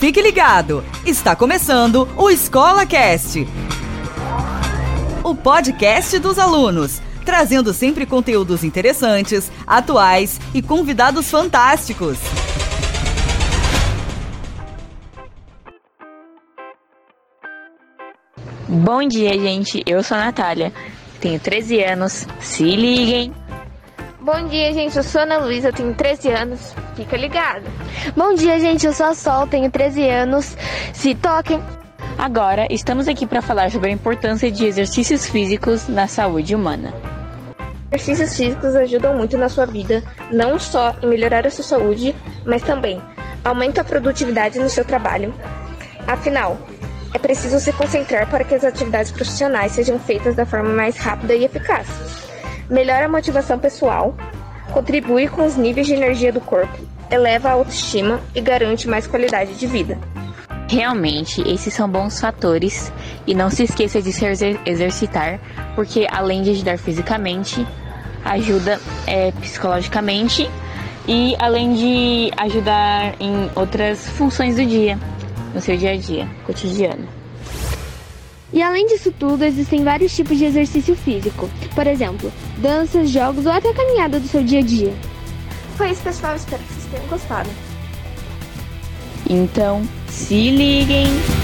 Fique ligado, está começando o Escola Cast, o podcast dos alunos, trazendo sempre conteúdos interessantes, atuais e convidados fantásticos. Bom dia, gente. Eu sou a Natália, tenho 13 anos. Se liguem! Bom dia, gente. Eu sou a Ana Luísa, tenho 13 anos. Fica ligado. Bom dia, gente. Eu sou a Sol, tenho 13 anos. Se toquem. Agora, estamos aqui para falar sobre a importância de exercícios físicos na saúde humana. Exercícios físicos ajudam muito na sua vida, não só em melhorar a sua saúde, mas também aumenta a produtividade no seu trabalho. Afinal, é preciso se concentrar para que as atividades profissionais sejam feitas da forma mais rápida e eficaz. Melhora a motivação pessoal, contribui com os níveis de energia do corpo, eleva a autoestima e garante mais qualidade de vida. Realmente, esses são bons fatores e não se esqueça de se exercitar, porque além de ajudar fisicamente, ajuda é, psicologicamente e além de ajudar em outras funções do dia, no seu dia a dia, cotidiano. E além disso tudo, existem vários tipos de exercício físico. Por exemplo, danças, jogos ou até caminhada do seu dia a dia. Foi isso, pessoal. Espero que vocês tenham gostado. Então, se liguem!